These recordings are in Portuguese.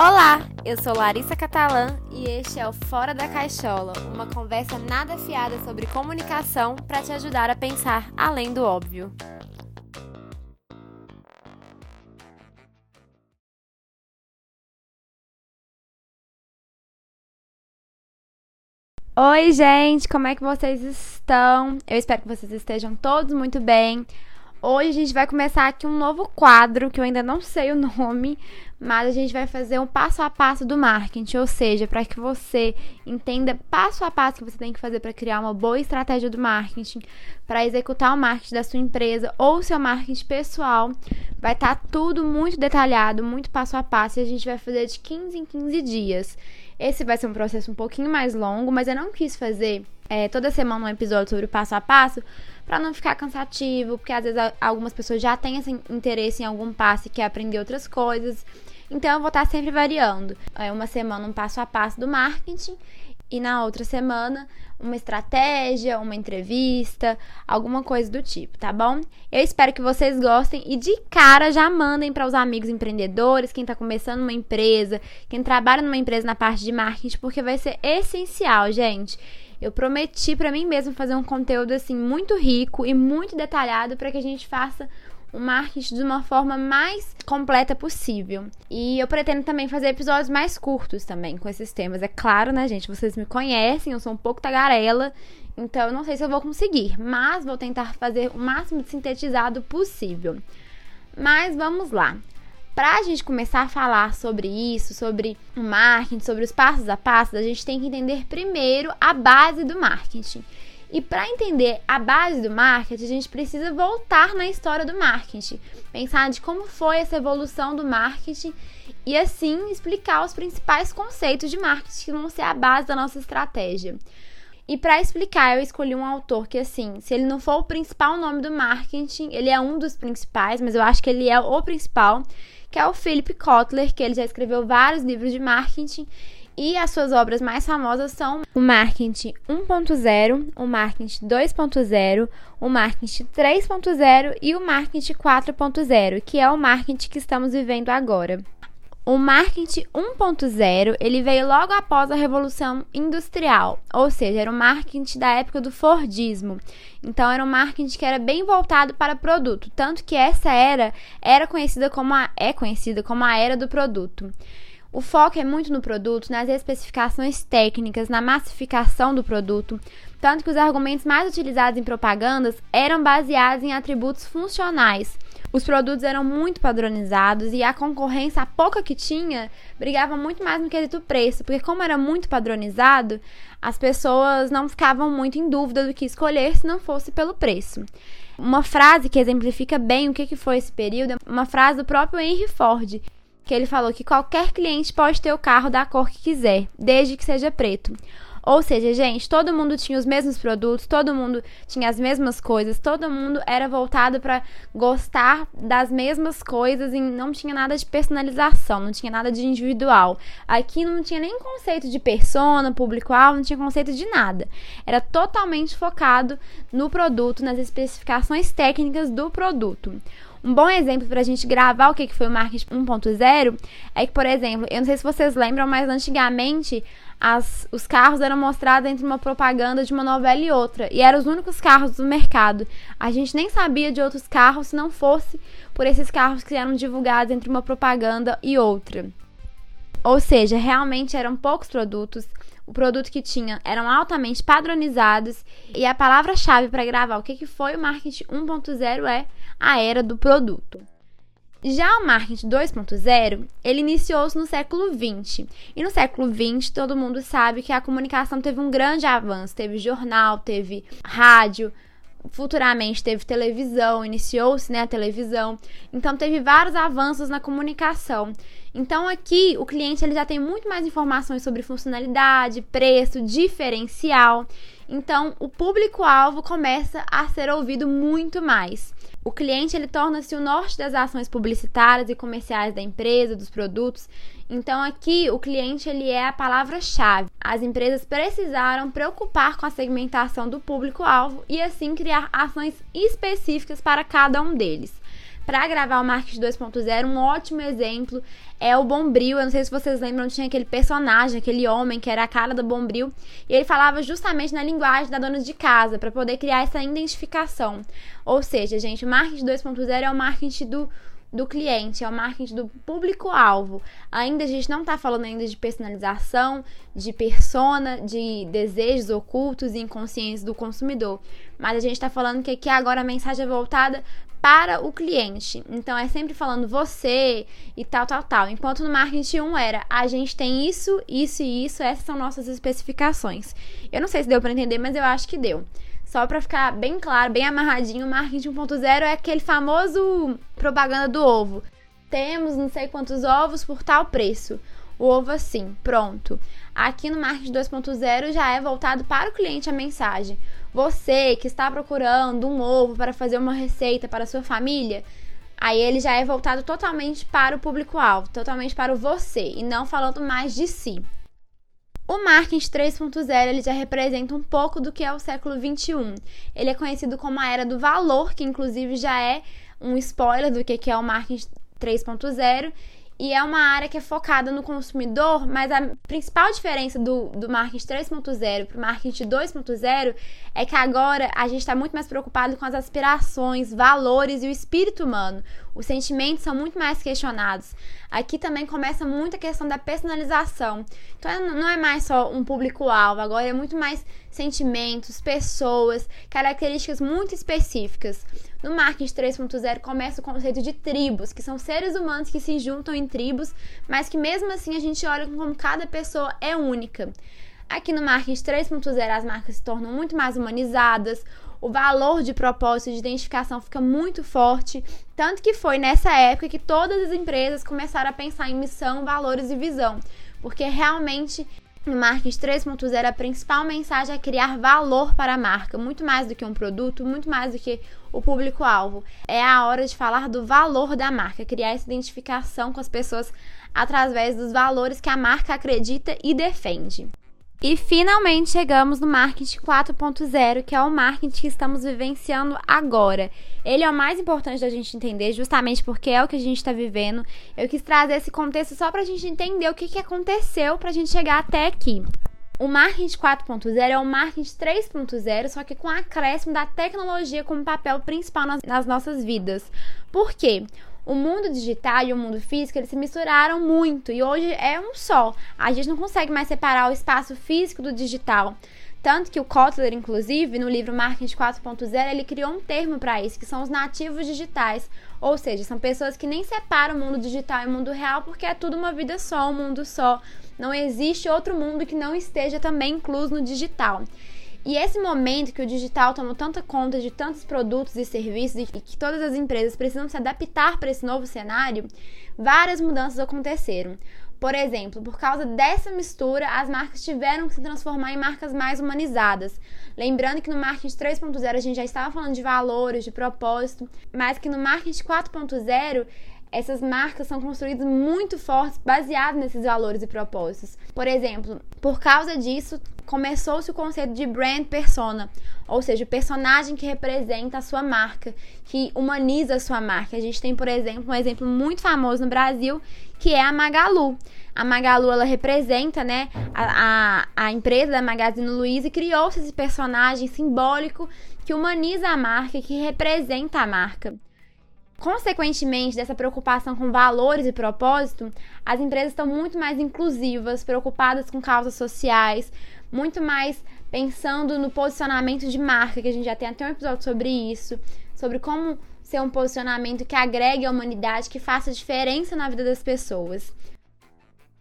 Olá, eu sou Larissa Catalã e este é o Fora da Caixola, uma conversa nada fiada sobre comunicação para te ajudar a pensar além do óbvio. Oi, gente, como é que vocês estão? Eu espero que vocês estejam todos muito bem. Hoje a gente vai começar aqui um novo quadro que eu ainda não sei o nome, mas a gente vai fazer um passo a passo do marketing, ou seja, para que você entenda passo a passo que você tem que fazer para criar uma boa estratégia do marketing, para executar o marketing da sua empresa ou seu marketing pessoal. Vai estar tá tudo muito detalhado, muito passo a passo, e a gente vai fazer de 15 em 15 dias. Esse vai ser um processo um pouquinho mais longo, mas eu não quis fazer é, toda semana um episódio sobre o passo a passo para não ficar cansativo, porque às vezes algumas pessoas já têm esse interesse em algum passo e quer aprender outras coisas. Então eu vou estar sempre variando. É uma semana um passo a passo do marketing e na outra semana uma estratégia, uma entrevista, alguma coisa do tipo, tá bom? Eu espero que vocês gostem e de cara já mandem para os amigos empreendedores, quem está começando uma empresa, quem trabalha numa empresa na parte de marketing, porque vai ser essencial, gente. Eu prometi para mim mesmo fazer um conteúdo assim muito rico e muito detalhado para que a gente faça o marketing de uma forma mais completa possível. E eu pretendo também fazer episódios mais curtos também com esses temas. É claro, né, gente? Vocês me conhecem, eu sou um pouco tagarela, então eu não sei se eu vou conseguir, mas vou tentar fazer o máximo de sintetizado possível. Mas vamos lá. Para a gente começar a falar sobre isso, sobre o marketing, sobre os passos a passos, a gente tem que entender primeiro a base do marketing. E para entender a base do marketing, a gente precisa voltar na história do marketing, pensar de como foi essa evolução do marketing e assim explicar os principais conceitos de marketing que vão ser a base da nossa estratégia. E para explicar, eu escolhi um autor que, assim, se ele não for o principal nome do marketing, ele é um dos principais, mas eu acho que ele é o principal, que é o Philip Kotler, que ele já escreveu vários livros de marketing e as suas obras mais famosas são o Marketing 1.0, o Marketing 2.0, o Marketing 3.0 e o Marketing 4.0, que é o marketing que estamos vivendo agora. O marketing 1.0, ele veio logo após a Revolução Industrial, ou seja, era o marketing da época do Fordismo. Então era um marketing que era bem voltado para produto, tanto que essa era era conhecida como a, é conhecida como a era do produto. O foco é muito no produto, nas especificações técnicas, na massificação do produto, tanto que os argumentos mais utilizados em propagandas eram baseados em atributos funcionais. Os produtos eram muito padronizados e a concorrência, a pouca que tinha, brigava muito mais no quesito preço, porque como era muito padronizado, as pessoas não ficavam muito em dúvida do que escolher se não fosse pelo preço. Uma frase que exemplifica bem o que foi esse período é uma frase do próprio Henry Ford, que ele falou que qualquer cliente pode ter o carro da cor que quiser, desde que seja preto. Ou seja, gente, todo mundo tinha os mesmos produtos, todo mundo tinha as mesmas coisas, todo mundo era voltado para gostar das mesmas coisas e não tinha nada de personalização, não tinha nada de individual. Aqui não tinha nem conceito de persona, público-alvo, não tinha conceito de nada. Era totalmente focado no produto, nas especificações técnicas do produto. Um bom exemplo para a gente gravar o que foi o marketing 1.0 é que, por exemplo, eu não sei se vocês lembram, mas antigamente as, os carros eram mostrados entre uma propaganda de uma novela e outra. E eram os únicos carros do mercado. A gente nem sabia de outros carros se não fosse por esses carros que eram divulgados entre uma propaganda e outra. Ou seja, realmente eram poucos produtos. O produto que tinha eram altamente padronizados. E a palavra-chave para gravar o que, que foi o marketing 1.0 é a era do produto. Já o marketing 2.0, ele iniciou-se no século 20. E no século 20, todo mundo sabe que a comunicação teve um grande avanço. Teve jornal, teve rádio, futuramente teve televisão, iniciou-se né, a televisão. Então teve vários avanços na comunicação. Então aqui o cliente ele já tem muito mais informações sobre funcionalidade, preço, diferencial. Então o público-alvo começa a ser ouvido muito mais. O cliente ele torna-se o norte das ações publicitárias e comerciais da empresa, dos produtos. Então aqui o cliente ele é a palavra-chave. As empresas precisaram preocupar com a segmentação do público-alvo e assim criar ações específicas para cada um deles. para gravar o marketing 2.0. Um ótimo exemplo é o Bombril. Eu não sei se vocês lembram, tinha aquele personagem, aquele homem que era a cara do Bombril, e ele falava justamente na linguagem da dona de casa para poder criar essa identificação. Ou seja, gente, o marketing 2.0 é o marketing do do cliente, é o marketing do público-alvo. Ainda a gente não está falando ainda de personalização, de persona, de desejos ocultos e inconscientes do consumidor. Mas a gente está falando que aqui agora a mensagem é voltada para o cliente. Então é sempre falando você e tal, tal, tal. Enquanto no marketing 1 era a gente tem isso, isso e isso, essas são nossas especificações. Eu não sei se deu para entender, mas eu acho que deu. Só para ficar bem claro, bem amarradinho, o marketing 1.0 é aquele famoso propaganda do ovo. Temos não sei quantos ovos por tal preço. O ovo assim, pronto. Aqui no marketing 2.0 já é voltado para o cliente a mensagem. Você que está procurando um ovo para fazer uma receita para sua família, aí ele já é voltado totalmente para o público-alvo, totalmente para o você e não falando mais de si. O marketing 3.0 ele já representa um pouco do que é o século 21. Ele é conhecido como a era do valor, que inclusive já é um spoiler do que é o marketing 3.0 e é uma área que é focada no consumidor, mas a principal diferença do, do marketing 3.0 para o marketing 2.0 é que agora a gente está muito mais preocupado com as aspirações, valores e o espírito humano. Os sentimentos são muito mais questionados. Aqui também começa muito a questão da personalização. Então é, não é mais só um público-alvo, agora é muito mais sentimentos, pessoas, características muito específicas. No marketing 3.0 começa o conceito de tribos, que são seres humanos que se juntam em tribos, mas que mesmo assim a gente olha como cada pessoa é única. Aqui no marketing 3.0 as marcas se tornam muito mais humanizadas, o valor de propósito de identificação fica muito forte, tanto que foi nessa época que todas as empresas começaram a pensar em missão, valores e visão, porque realmente no marketing 3.0, a principal mensagem é criar valor para a marca, muito mais do que um produto, muito mais do que o público-alvo. É a hora de falar do valor da marca, criar essa identificação com as pessoas através dos valores que a marca acredita e defende. E finalmente chegamos no marketing 4.0, que é o marketing que estamos vivenciando agora. Ele é o mais importante da gente entender, justamente porque é o que a gente está vivendo. Eu quis trazer esse contexto só para a gente entender o que, que aconteceu para a gente chegar até aqui. O marketing 4.0 é o marketing 3.0, só que com acréscimo da tecnologia como papel principal nas, nas nossas vidas. Por quê? O mundo digital e o mundo físico eles se misturaram muito e hoje é um só. A gente não consegue mais separar o espaço físico do digital. Tanto que o Kotler, inclusive, no livro Marketing 4.0, ele criou um termo para isso, que são os nativos digitais. Ou seja, são pessoas que nem separam o mundo digital e o mundo real, porque é tudo uma vida só, um mundo só. Não existe outro mundo que não esteja também incluso no digital. E esse momento que o digital tomou tanta conta de tantos produtos e serviços e que todas as empresas precisam se adaptar para esse novo cenário, várias mudanças aconteceram. Por exemplo, por causa dessa mistura, as marcas tiveram que se transformar em marcas mais humanizadas. Lembrando que no marketing 3.0 a gente já estava falando de valores, de propósito, mas que no marketing 4.0 essas marcas são construídas muito fortes, baseadas nesses valores e propósitos. Por exemplo, por causa disso, começou-se o conceito de brand persona, ou seja, o personagem que representa a sua marca, que humaniza a sua marca. A gente tem, por exemplo, um exemplo muito famoso no Brasil, que é a Magalu. A Magalu, ela representa, né, a, a, a empresa da Magazine Luiza e criou-se esse personagem simbólico que humaniza a marca, que representa a marca. Consequentemente, dessa preocupação com valores e propósito, as empresas estão muito mais inclusivas, preocupadas com causas sociais, muito mais pensando no posicionamento de marca, que a gente já tem até um episódio sobre isso, sobre como ser um posicionamento que agregue a humanidade, que faça diferença na vida das pessoas.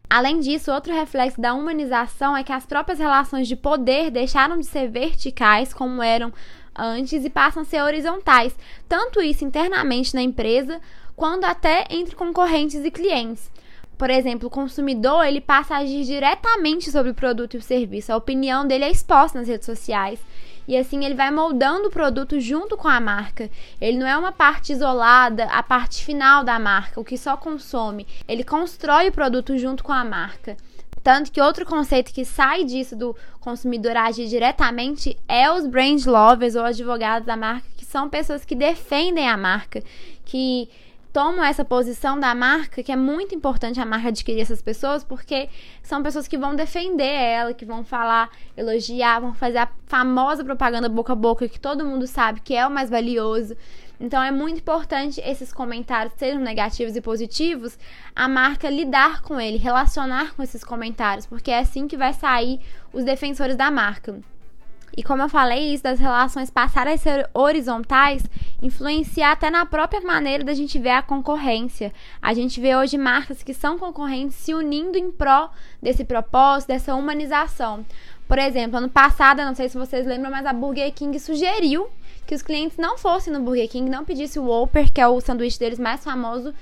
Além disso, outro reflexo da humanização é que as próprias relações de poder deixaram de ser verticais, como eram antes e passam a ser horizontais, tanto isso internamente na empresa, quanto até entre concorrentes e clientes. Por exemplo, o consumidor ele passa a agir diretamente sobre o produto e o serviço. A opinião dele é exposta nas redes sociais. E assim ele vai moldando o produto junto com a marca. Ele não é uma parte isolada, a parte final da marca, o que só consome. Ele constrói o produto junto com a marca. Tanto que outro conceito que sai disso do consumidor agir diretamente é os brand lovers ou advogados da marca, que são pessoas que defendem a marca, que tomam essa posição da marca, que é muito importante a marca adquirir essas pessoas, porque são pessoas que vão defender ela, que vão falar, elogiar, vão fazer a famosa propaganda boca a boca, que todo mundo sabe que é o mais valioso. Então é muito importante esses comentários, sejam negativos e positivos, a marca lidar com ele, relacionar com esses comentários, porque é assim que vai sair os defensores da marca. E como eu falei, isso das relações passarem a ser horizontais influencia até na própria maneira da gente ver a concorrência. A gente vê hoje marcas que são concorrentes se unindo em pró desse propósito, dessa humanização. Por exemplo, ano passado, não sei se vocês lembram, mas a Burger King sugeriu que os clientes não fossem no Burger King, não pedissem o Whopper, que é o sanduíche deles mais famoso,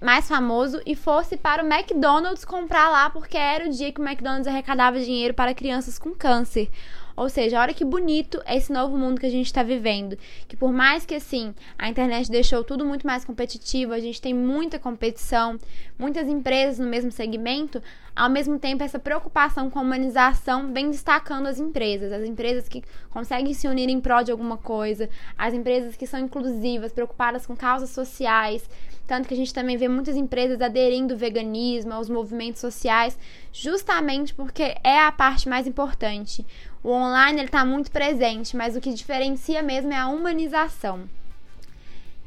mais famoso, e fosse para o McDonald's comprar lá, porque era o dia que o McDonald's arrecadava dinheiro para crianças com câncer. Ou seja, olha que bonito é esse novo mundo que a gente está vivendo. Que por mais que assim a internet deixou tudo muito mais competitivo, a gente tem muita competição, muitas empresas no mesmo segmento, ao mesmo tempo essa preocupação com a humanização vem destacando as empresas, as empresas que conseguem se unir em prol de alguma coisa, as empresas que são inclusivas, preocupadas com causas sociais. Tanto que a gente também vê muitas empresas aderindo ao veganismo, aos movimentos sociais, justamente porque é a parte mais importante. O online ele está muito presente, mas o que diferencia mesmo é a humanização.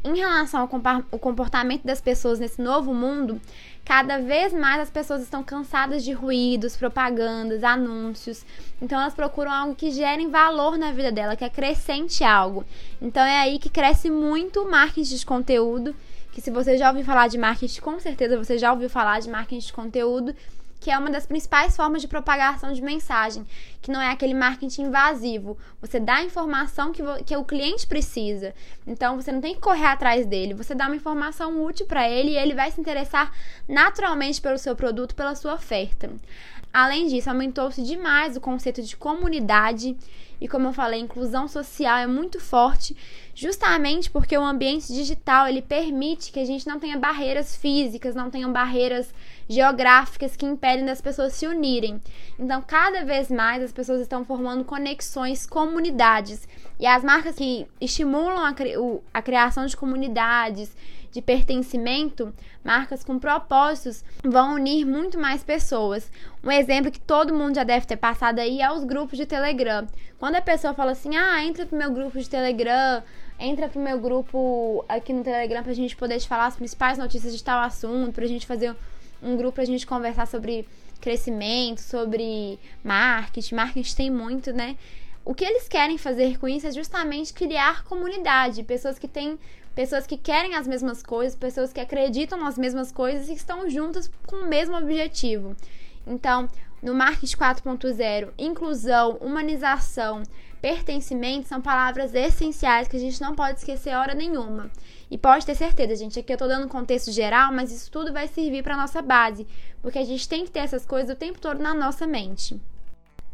Em relação ao comportamento das pessoas nesse novo mundo, cada vez mais as pessoas estão cansadas de ruídos, propagandas, anúncios. Então elas procuram algo que gere valor na vida dela, que acrescente algo. Então é aí que cresce muito o marketing de conteúdo, que se você já ouviu falar de marketing, com certeza você já ouviu falar de marketing de conteúdo, que é uma das principais formas de propagação de mensagem, que não é aquele marketing invasivo. Você dá a informação que, que o cliente precisa. Então você não tem que correr atrás dele, você dá uma informação útil para ele e ele vai se interessar naturalmente pelo seu produto, pela sua oferta. Além disso, aumentou-se demais o conceito de comunidade e como eu falei, inclusão social é muito forte, justamente porque o ambiente digital ele permite que a gente não tenha barreiras físicas, não tenham barreiras geográficas que impedem das pessoas se unirem. Então, cada vez mais as pessoas estão formando conexões, comunidades. E as marcas que estimulam a, cri a criação de comunidades, de pertencimento, marcas com propósitos, vão unir muito mais pessoas. Um exemplo que todo mundo já deve ter passado aí é os grupos de Telegram. Quando a pessoa fala assim: ah, entra pro meu grupo de Telegram, entra pro meu grupo aqui no Telegram pra gente poder te falar as principais notícias de tal assunto, pra gente fazer um grupo pra gente conversar sobre crescimento, sobre marketing. Marketing tem muito, né? O que eles querem fazer com isso é justamente criar comunidade, pessoas que têm pessoas que querem as mesmas coisas, pessoas que acreditam nas mesmas coisas e estão juntas com o mesmo objetivo. Então, no marketing 4.0, inclusão, humanização, pertencimento são palavras essenciais que a gente não pode esquecer hora nenhuma. E pode ter certeza, gente, aqui eu tô dando um contexto geral, mas isso tudo vai servir para nossa base, porque a gente tem que ter essas coisas o tempo todo na nossa mente.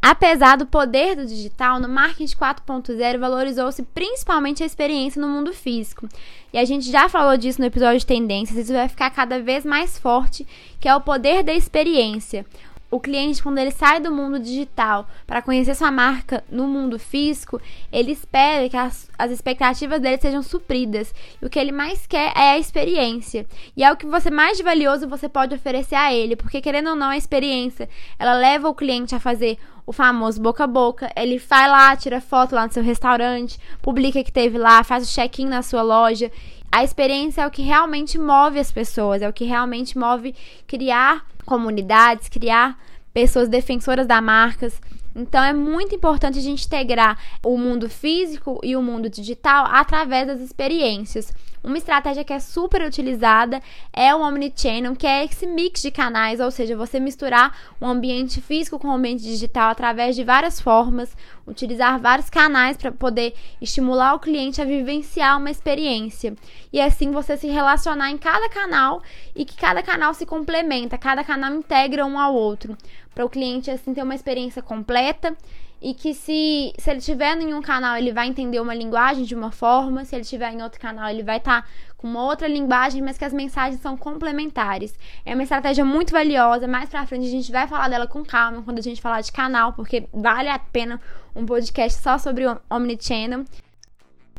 Apesar do poder do digital, no marketing 4.0 valorizou-se principalmente a experiência no mundo físico. E a gente já falou disso no episódio de tendências, isso vai ficar cada vez mais forte, que é o poder da experiência o cliente, quando ele sai do mundo digital para conhecer sua marca no mundo físico, ele espera que as, as expectativas dele sejam supridas. E o que ele mais quer é a experiência. E é o que você mais valioso você pode oferecer a ele, porque querendo ou não, a experiência, ela leva o cliente a fazer o famoso boca a boca. Ele vai lá, tira foto lá no seu restaurante, publica que teve lá, faz o check-in na sua loja. A experiência é o que realmente move as pessoas, é o que realmente move criar comunidades, criar pessoas defensoras das marcas. Então é muito importante a gente integrar o mundo físico e o mundo digital através das experiências. Uma estratégia que é super utilizada é o Omnichannel, que é esse mix de canais, ou seja, você misturar o ambiente físico com o ambiente digital através de várias formas, utilizar vários canais para poder estimular o cliente a vivenciar uma experiência. E assim você se relacionar em cada canal e que cada canal se complementa, cada canal integra um ao outro, para o cliente assim ter uma experiência completa e que se, se ele tiver em um canal, ele vai entender uma linguagem de uma forma, se ele tiver em outro canal, ele vai estar tá com uma outra linguagem, mas que as mensagens são complementares. É uma estratégia muito valiosa. Mais pra frente a gente vai falar dela com calma quando a gente falar de canal, porque vale a pena um podcast só sobre o Omnichannel.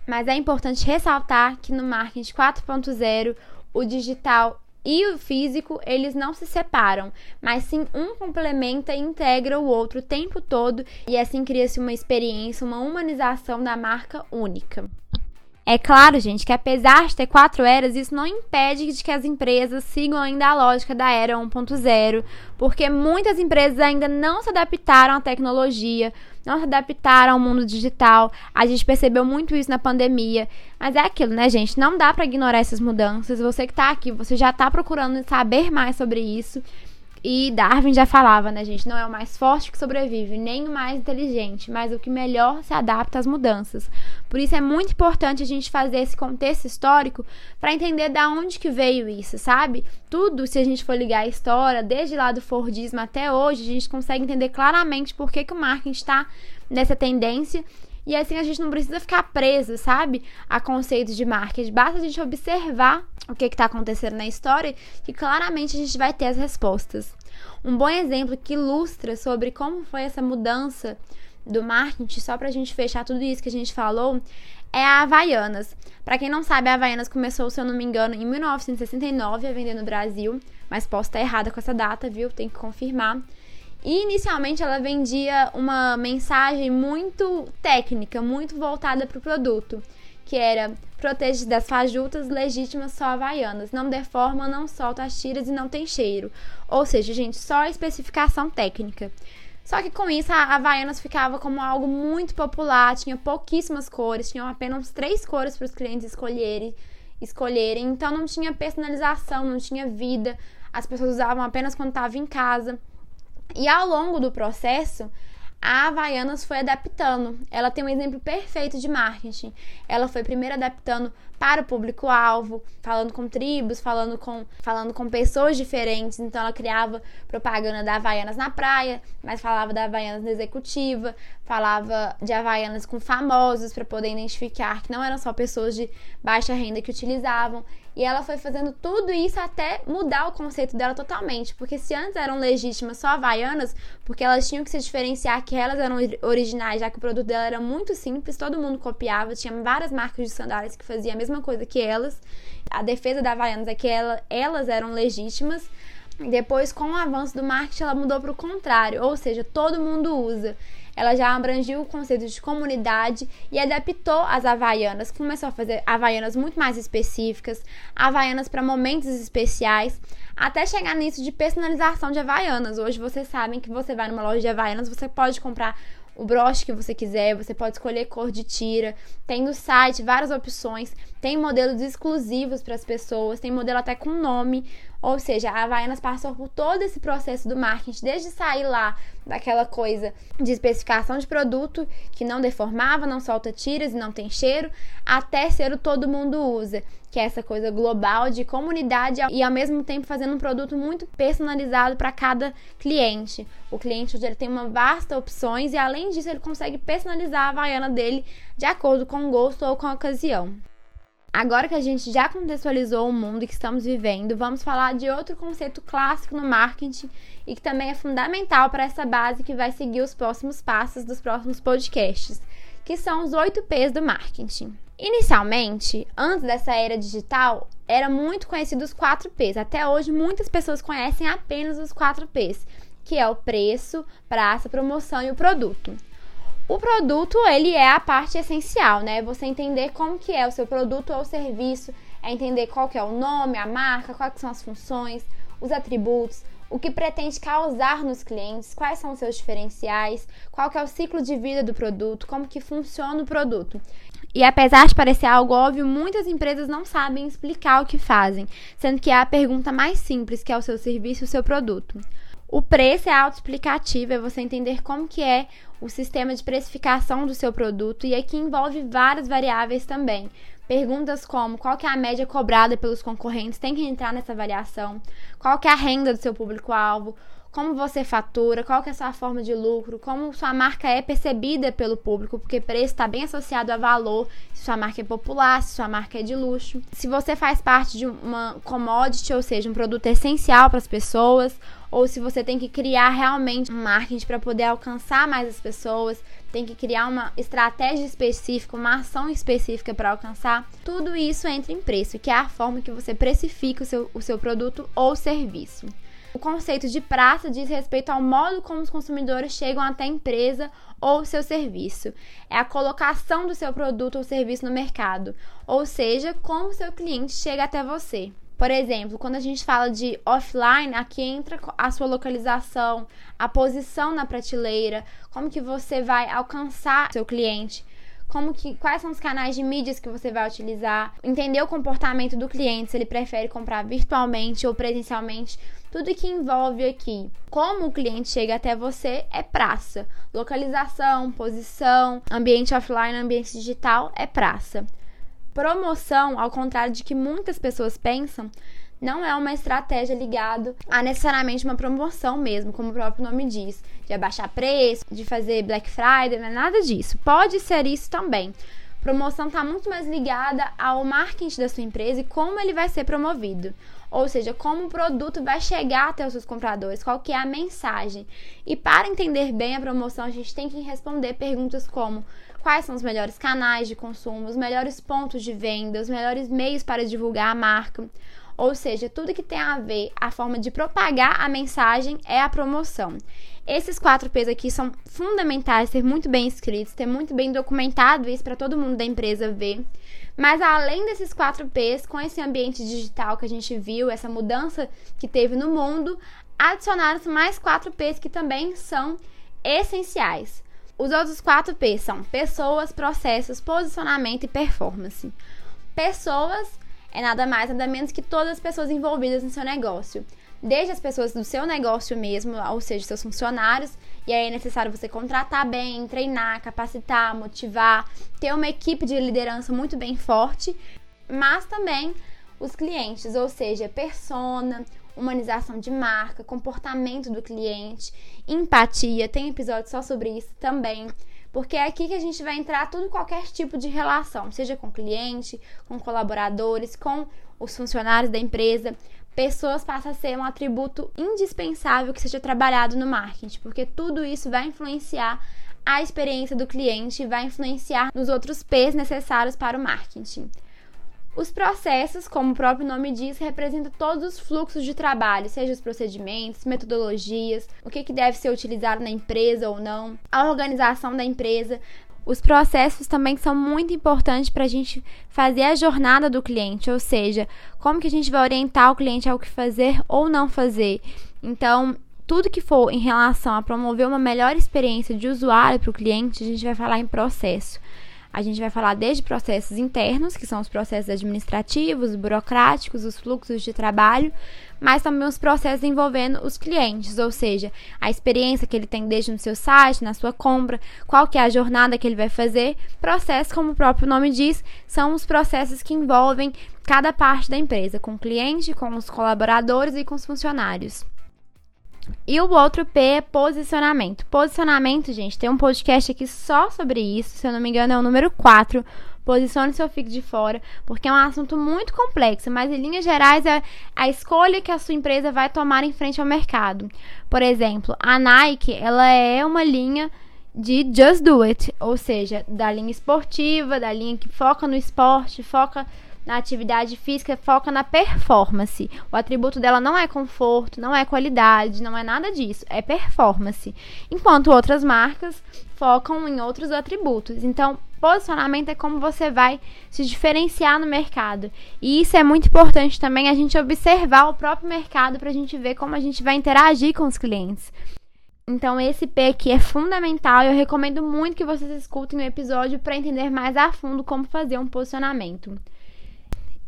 Mas é importante ressaltar que no marketing 4.0 o digital e o físico, eles não se separam, mas sim um complementa e integra o outro o tempo todo e assim cria-se uma experiência, uma humanização da marca única. É claro, gente, que apesar de ter quatro eras, isso não impede de que as empresas sigam ainda a lógica da era 1.0, porque muitas empresas ainda não se adaptaram à tecnologia, não se adaptaram ao mundo digital. A gente percebeu muito isso na pandemia. Mas é aquilo, né, gente? Não dá para ignorar essas mudanças. Você que tá aqui, você já tá procurando saber mais sobre isso. E Darwin já falava, né, gente? Não é o mais forte que sobrevive, nem o mais inteligente, mas o que melhor se adapta às mudanças. Por isso é muito importante a gente fazer esse contexto histórico para entender da onde que veio isso, sabe? Tudo, se a gente for ligar a história, desde lá do Fordismo até hoje, a gente consegue entender claramente por que, que o marketing está nessa tendência e assim a gente não precisa ficar preso, sabe, a conceitos de marketing. Basta a gente observar o que está acontecendo na história que claramente a gente vai ter as respostas. Um bom exemplo que ilustra sobre como foi essa mudança do marketing, só para a gente fechar tudo isso que a gente falou, é a Havaianas. Para quem não sabe, a Havaianas começou, se eu não me engano, em 1969 a vender no Brasil, mas posso estar errada com essa data, viu? Tem que confirmar. E inicialmente ela vendia uma mensagem muito técnica, muito voltada para o produto, que era protege das fajutas legítimas só havaianas, não deforma, não solta as tiras e não tem cheiro. Ou seja, gente, só especificação técnica. Só que com isso a Havaianas ficava como algo muito popular, tinha pouquíssimas cores, tinham apenas três cores para os clientes escolherem, escolherem, então não tinha personalização, não tinha vida, as pessoas usavam apenas quando estavam em casa. E ao longo do processo, a Havaianas foi adaptando. Ela tem um exemplo perfeito de marketing. Ela foi primeiro adaptando para o público-alvo, falando com tribos, falando com, falando com pessoas diferentes. Então, ela criava propaganda da Havaianas na praia, mas falava da Havaianas na executiva, falava de Havaianas com famosos para poder identificar que não eram só pessoas de baixa renda que utilizavam. E ela foi fazendo tudo isso até mudar o conceito dela totalmente. Porque se antes eram legítimas só havaianas, porque elas tinham que se diferenciar que elas eram originais, já que o produto dela era muito simples, todo mundo copiava, tinha várias marcas de sandálias que faziam a mesma coisa que elas. A defesa da Havaianas é que ela, elas eram legítimas. Depois, com o avanço do marketing, ela mudou para o contrário, ou seja, todo mundo usa ela já abrangiu o conceito de comunidade e adaptou as havaianas, começou a fazer havaianas muito mais específicas, havaianas para momentos especiais, até chegar nisso de personalização de havaianas. Hoje vocês sabem que você vai numa loja de havaianas, você pode comprar o broche que você quiser, você pode escolher cor de tira. Tem no site várias opções, tem modelos exclusivos para as pessoas, tem modelo até com nome. Ou seja, a Havaianas passou por todo esse processo do marketing, desde sair lá daquela coisa de especificação de produto que não deformava, não solta tiras e não tem cheiro, até ser o todo mundo usa, que é essa coisa global de comunidade e ao mesmo tempo fazendo um produto muito personalizado para cada cliente. O cliente hoje ele tem uma vasta opções e além disso ele consegue personalizar a Havaiana dele de acordo com o gosto ou com a ocasião. Agora que a gente já contextualizou o mundo que estamos vivendo, vamos falar de outro conceito clássico no marketing e que também é fundamental para essa base que vai seguir os próximos passos dos próximos podcasts, que são os 8 P's do marketing. Inicialmente, antes dessa era digital, era muito conhecido os 4 P's. Até hoje, muitas pessoas conhecem apenas os 4 P's, que é o preço, praça, promoção e o produto. O produto, ele é a parte essencial, né? Você entender como que é o seu produto ou serviço, é entender qual que é o nome, a marca, quais são as funções, os atributos, o que pretende causar nos clientes, quais são os seus diferenciais, qual que é o ciclo de vida do produto, como que funciona o produto. E apesar de parecer algo óbvio, muitas empresas não sabem explicar o que fazem, sendo que é a pergunta mais simples, que é o seu serviço o seu produto. O preço é autoexplicativo, é você entender como que é o sistema de precificação do seu produto e aqui envolve várias variáveis também. Perguntas como qual que é a média cobrada pelos concorrentes tem que entrar nessa avaliação, qual que é a renda do seu público-alvo, como você fatura, qual que é a sua forma de lucro, como sua marca é percebida pelo público, porque preço está bem associado a valor, se sua marca é popular, se sua marca é de luxo. Se você faz parte de uma commodity, ou seja, um produto essencial para as pessoas, ou se você tem que criar realmente um marketing para poder alcançar mais as pessoas, tem que criar uma estratégia específica, uma ação específica para alcançar. Tudo isso entra em preço, que é a forma que você precifica o seu, o seu produto ou serviço. O conceito de praça diz respeito ao modo como os consumidores chegam até a empresa ou seu serviço. É a colocação do seu produto ou serviço no mercado, ou seja, como o seu cliente chega até você. Por exemplo, quando a gente fala de offline, aqui entra a sua localização, a posição na prateleira, como que você vai alcançar seu cliente como que quais são os canais de mídias que você vai utilizar, entender o comportamento do cliente, se ele prefere comprar virtualmente ou presencialmente, tudo que envolve aqui. Como o cliente chega até você é praça. Localização, posição, ambiente offline, ambiente digital é praça. Promoção, ao contrário de que muitas pessoas pensam, não é uma estratégia ligada a necessariamente uma promoção mesmo, como o próprio nome diz, de abaixar preço, de fazer Black Friday, não é nada disso. Pode ser isso também. Promoção está muito mais ligada ao marketing da sua empresa e como ele vai ser promovido. Ou seja, como o produto vai chegar até os seus compradores, qual que é a mensagem. E para entender bem a promoção, a gente tem que responder perguntas como quais são os melhores canais de consumo, os melhores pontos de venda, os melhores meios para divulgar a marca. Ou seja, tudo que tem a ver a forma de propagar a mensagem é a promoção. Esses quatro P's aqui são fundamentais, ter muito bem escritos, ter muito bem documentado isso para todo mundo da empresa ver. Mas além desses quatro P's, com esse ambiente digital que a gente viu, essa mudança que teve no mundo, adicionaram-se mais quatro P's que também são essenciais. Os outros quatro P's são pessoas, processos, posicionamento e performance. Pessoas é nada mais, nada menos que todas as pessoas envolvidas no seu negócio. Desde as pessoas do seu negócio mesmo, ou seja, seus funcionários, e aí é necessário você contratar bem, treinar, capacitar, motivar, ter uma equipe de liderança muito bem forte, mas também os clientes, ou seja, persona, humanização de marca, comportamento do cliente, empatia, tem episódio só sobre isso também porque é aqui que a gente vai entrar tudo qualquer tipo de relação, seja com cliente, com colaboradores, com os funcionários da empresa. Pessoas passa a ser um atributo indispensável que seja trabalhado no marketing, porque tudo isso vai influenciar a experiência do cliente e vai influenciar nos outros P's necessários para o marketing. Os processos, como o próprio nome diz, representam todos os fluxos de trabalho, seja os procedimentos, metodologias, o que, que deve ser utilizado na empresa ou não, a organização da empresa. Os processos também são muito importantes para a gente fazer a jornada do cliente, ou seja, como que a gente vai orientar o cliente ao que fazer ou não fazer. Então, tudo que for em relação a promover uma melhor experiência de usuário para o cliente, a gente vai falar em processo. A gente vai falar desde processos internos, que são os processos administrativos, burocráticos, os fluxos de trabalho, mas também os processos envolvendo os clientes, ou seja, a experiência que ele tem desde no seu site, na sua compra, qual que é a jornada que ele vai fazer. Processos, como o próprio nome diz, são os processos que envolvem cada parte da empresa, com o cliente, com os colaboradores e com os funcionários. E o outro P é posicionamento. Posicionamento, gente, tem um podcast aqui só sobre isso, se eu não me engano, é o número 4. Posicione seu fique de fora, porque é um assunto muito complexo, mas em linhas gerais é a escolha que a sua empresa vai tomar em frente ao mercado. Por exemplo, a Nike, ela é uma linha de Just Do It, ou seja, da linha esportiva, da linha que foca no esporte, foca na atividade física foca na performance. O atributo dela não é conforto, não é qualidade, não é nada disso, é performance. Enquanto outras marcas focam em outros atributos. Então, posicionamento é como você vai se diferenciar no mercado. E isso é muito importante também a gente observar o próprio mercado para a gente ver como a gente vai interagir com os clientes. Então, esse P aqui é fundamental e eu recomendo muito que vocês escutem o episódio para entender mais a fundo como fazer um posicionamento.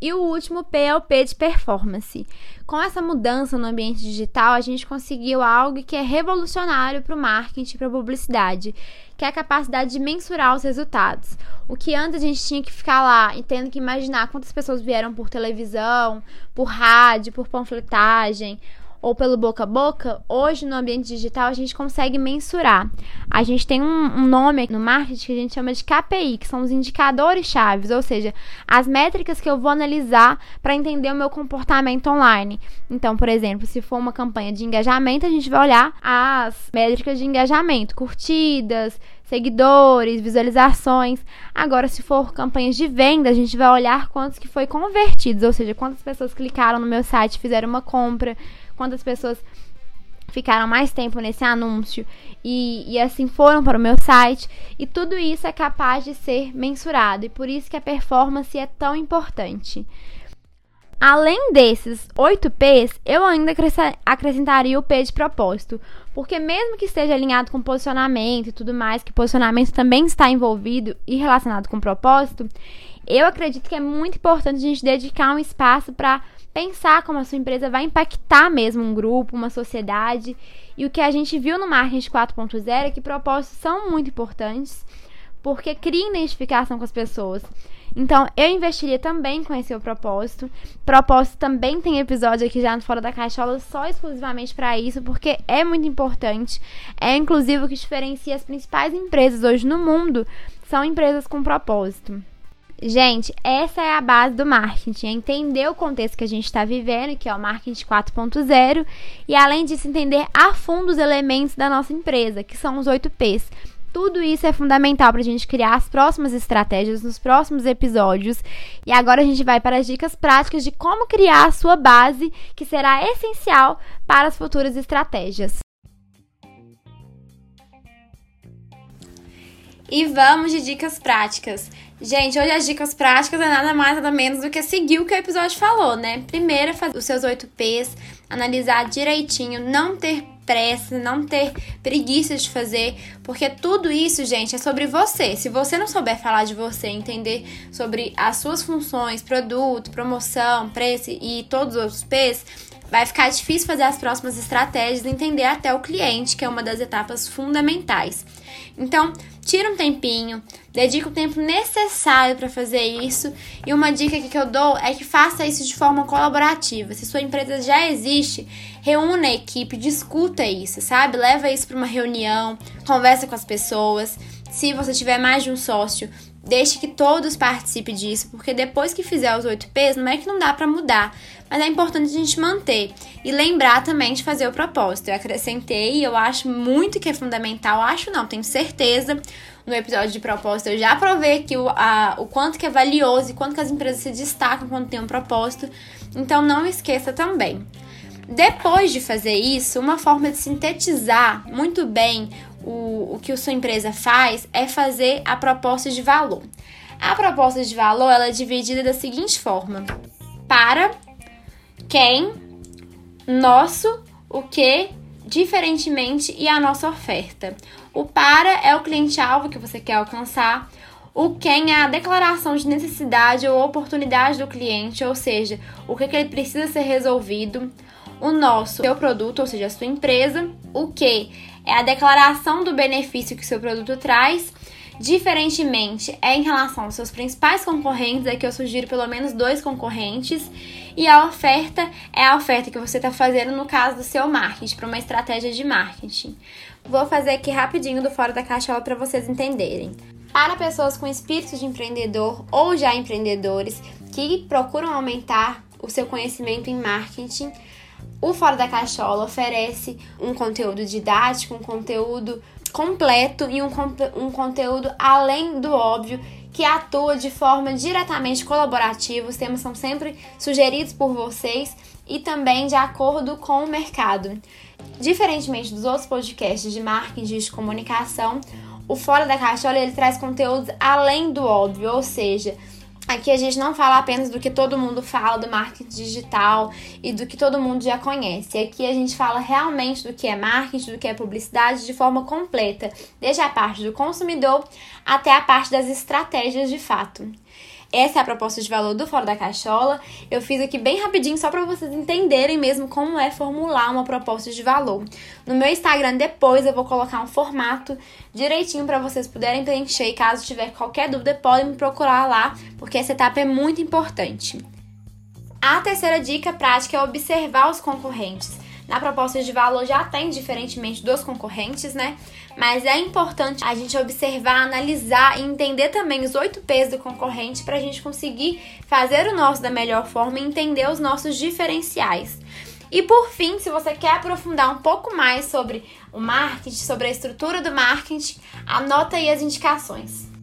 E o último P é o P de performance. Com essa mudança no ambiente digital, a gente conseguiu algo que é revolucionário para o marketing e para a publicidade, que é a capacidade de mensurar os resultados. O que antes a gente tinha que ficar lá e tendo que imaginar quantas pessoas vieram por televisão, por rádio, por panfletagem, ou pelo boca a boca, hoje no ambiente digital a gente consegue mensurar. A gente tem um, um nome no marketing que a gente chama de KPI, que são os indicadores chaves, ou seja, as métricas que eu vou analisar para entender o meu comportamento online. Então, por exemplo, se for uma campanha de engajamento, a gente vai olhar as métricas de engajamento, curtidas, seguidores, visualizações. Agora, se for campanhas de venda, a gente vai olhar quantos que foi convertidos, ou seja, quantas pessoas clicaram no meu site, fizeram uma compra, quantas pessoas ficaram mais tempo nesse anúncio e, e assim foram para o meu site. E tudo isso é capaz de ser mensurado e por isso que a performance é tão importante. Além desses 8 P's, eu ainda acrescentaria o P de propósito, porque mesmo que esteja alinhado com posicionamento e tudo mais, que posicionamento também está envolvido e relacionado com propósito, eu acredito que é muito importante a gente dedicar um espaço para pensar como a sua empresa vai impactar mesmo um grupo, uma sociedade. E o que a gente viu no marketing 4.0 é que propósitos são muito importantes, porque criam identificação com as pessoas. Então, eu investiria também com esse propósito. Propósito também tem episódio aqui já no Fora da Caixola só exclusivamente para isso, porque é muito importante. É inclusive o que diferencia as principais empresas hoje no mundo, são empresas com propósito. Gente, essa é a base do marketing, é entender o contexto que a gente está vivendo, que é o marketing 4.0, e além disso, entender a fundo os elementos da nossa empresa, que são os 8 P's. Tudo isso é fundamental para a gente criar as próximas estratégias nos próximos episódios. E agora a gente vai para as dicas práticas de como criar a sua base, que será essencial para as futuras estratégias. E vamos de dicas práticas. Gente, hoje as dicas práticas é nada mais nada menos do que seguir o que o episódio falou, né? Primeiro é fazer os seus 8 P's, analisar direitinho, não ter pressa, não ter preguiça de fazer, porque tudo isso, gente, é sobre você. Se você não souber falar de você, entender sobre as suas funções, produto, promoção, preço e todos os outros P's, vai ficar difícil fazer as próximas estratégias e entender até o cliente, que é uma das etapas fundamentais. Então, tira um tempinho, dedica o tempo necessário para fazer isso. E uma dica que eu dou é que faça isso de forma colaborativa. Se sua empresa já existe, reúna a equipe, discuta isso, sabe? Leva isso para uma reunião, conversa com as pessoas. Se você tiver mais de um sócio, deixe que todos participem disso, porque depois que fizer os 8 P's, não é que não dá para mudar, mas é importante a gente manter e lembrar também de fazer o propósito. Eu acrescentei e eu acho muito que é fundamental, acho não, tenho certeza. No episódio de propósito, eu já provei aqui o, a, o quanto que é valioso e quanto que as empresas se destacam quando tem um propósito. Então não esqueça também. Depois de fazer isso, uma forma de sintetizar muito bem o, o que a sua empresa faz é fazer a proposta de valor. A proposta de valor ela é dividida da seguinte forma: para, quem, nosso, o que, diferentemente e a nossa oferta. O para é o cliente-alvo que você quer alcançar. O quem é a declaração de necessidade ou oportunidade do cliente, ou seja, o que, que ele precisa ser resolvido. O nosso, seu produto, ou seja, a sua empresa. O que é a declaração do benefício que seu produto traz. Diferentemente, é em relação aos seus principais concorrentes, é que eu sugiro pelo menos dois concorrentes. E a oferta é a oferta que você está fazendo no caso do seu marketing, para uma estratégia de marketing. Vou fazer aqui rapidinho do Fora da Caixola para vocês entenderem. Para pessoas com espírito de empreendedor ou já empreendedores que procuram aumentar o seu conhecimento em marketing, o Fora da Caixola oferece um conteúdo didático, um conteúdo completo e um, um conteúdo além do óbvio que atua de forma diretamente colaborativa. Os temas são sempre sugeridos por vocês e também de acordo com o mercado. Diferentemente dos outros podcasts de marketing de comunicação, o Fora da Caixola ele traz conteúdos além do óbvio, ou seja, Aqui a gente não fala apenas do que todo mundo fala do marketing digital e do que todo mundo já conhece. Aqui a gente fala realmente do que é marketing, do que é publicidade de forma completa, desde a parte do consumidor até a parte das estratégias de fato. Essa é a proposta de valor do Fora da Caixola. Eu fiz aqui bem rapidinho só para vocês entenderem mesmo como é formular uma proposta de valor. No meu Instagram depois eu vou colocar um formato direitinho para vocês puderem preencher. E caso tiver qualquer dúvida, podem me procurar lá, porque essa etapa é muito importante. A terceira dica prática é observar os concorrentes. na proposta de valor já tem, diferentemente dos concorrentes, né? Mas é importante a gente observar, analisar e entender também os 8 P's do concorrente para a gente conseguir fazer o nosso da melhor forma e entender os nossos diferenciais. E por fim, se você quer aprofundar um pouco mais sobre o marketing, sobre a estrutura do marketing, anota aí as indicações.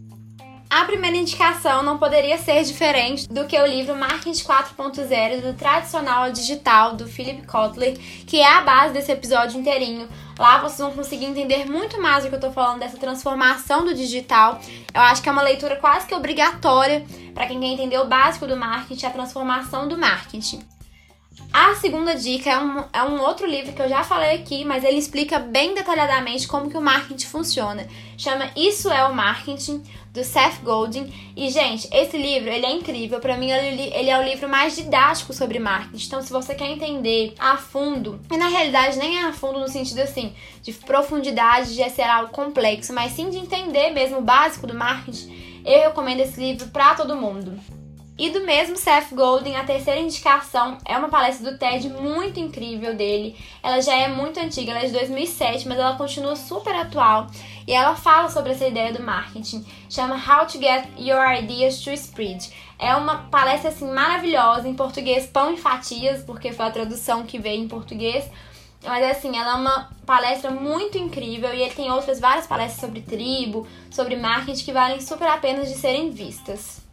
A primeira indicação não poderia ser diferente do que o livro Marketing 4.0 do tradicional ao digital do Philip Kotler, que é a base desse episódio inteirinho. Lá vocês vão conseguir entender muito mais do que eu tô falando dessa transformação do digital. Eu acho que é uma leitura quase que obrigatória para quem quer entender o básico do marketing, a transformação do marketing. A segunda dica é um, é um outro livro que eu já falei aqui, mas ele explica bem detalhadamente como que o marketing funciona. Chama Isso é o Marketing, do Seth Godin. E, gente, esse livro, ele é incrível. Para mim, ele é o livro mais didático sobre marketing. Então, se você quer entender a fundo, e na realidade nem é a fundo no sentido assim, de profundidade, de ser algo complexo, mas sim de entender mesmo o básico do marketing, eu recomendo esse livro para todo mundo. E do mesmo Seth Godin, a terceira indicação é uma palestra do TED muito incrível dele. Ela já é muito antiga, ela é de 2007, mas ela continua super atual. E ela fala sobre essa ideia do marketing. Chama How to Get Your Ideas to Spread. É uma palestra assim maravilhosa em português, pão e fatias, porque foi a tradução que veio em português. Mas assim, ela é uma palestra muito incrível e ele tem outras várias palestras sobre tribo, sobre marketing que valem super a pena de serem vistas.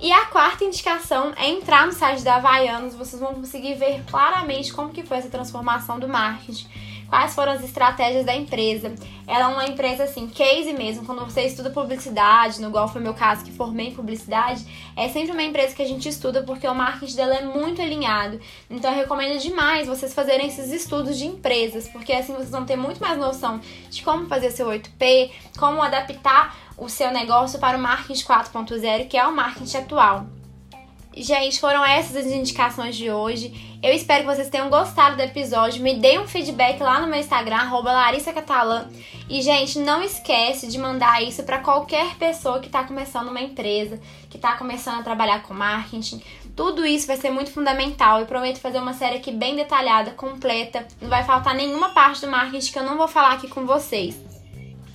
E a quarta indicação é entrar no site da Havaianos, vocês vão conseguir ver claramente como que foi essa transformação do marketing, quais foram as estratégias da empresa. Ela é uma empresa assim, case mesmo, quando você estuda publicidade, no igual foi meu caso que formei em publicidade, é sempre uma empresa que a gente estuda porque o marketing dela é muito alinhado. Então eu recomendo demais vocês fazerem esses estudos de empresas, porque assim vocês vão ter muito mais noção de como fazer seu 8P, como adaptar o seu negócio para o marketing 4.0, que é o marketing atual. Gente, foram essas as indicações de hoje. Eu espero que vocês tenham gostado do episódio. Me deem um feedback lá no meu Instagram, @larissa_catalã. E, gente, não esquece de mandar isso para qualquer pessoa que está começando uma empresa, que está começando a trabalhar com marketing. Tudo isso vai ser muito fundamental. Eu prometo fazer uma série aqui bem detalhada, completa. Não vai faltar nenhuma parte do marketing que eu não vou falar aqui com vocês.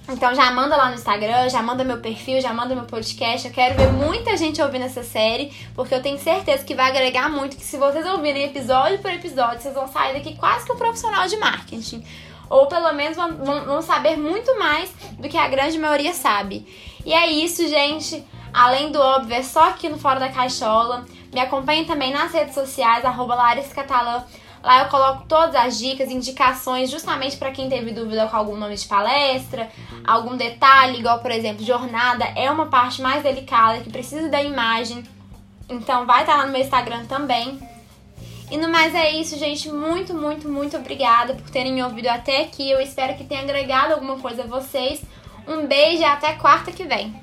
Então já manda lá no Instagram, já manda meu perfil, já manda meu podcast. Eu quero ver muita gente ouvindo essa série, porque eu tenho certeza que vai agregar muito. Que se vocês ouvirem episódio por episódio, vocês vão sair daqui quase que um profissional de marketing. Ou pelo menos vão, vão saber muito mais do que a grande maioria sabe. E é isso, gente. Além do óbvio, é só aqui no Fora da Caixola. Me acompanhe também nas redes sociais, arroba Larissa Catalã Lá eu coloco todas as dicas, indicações, justamente para quem teve dúvida com algum nome de palestra, algum detalhe, igual por exemplo, jornada é uma parte mais delicada que precisa da imagem. Então vai estar tá lá no meu Instagram também. E no mais é isso, gente. Muito, muito, muito obrigada por terem me ouvido até aqui. Eu espero que tenha agregado alguma coisa a vocês. Um beijo e até quarta que vem.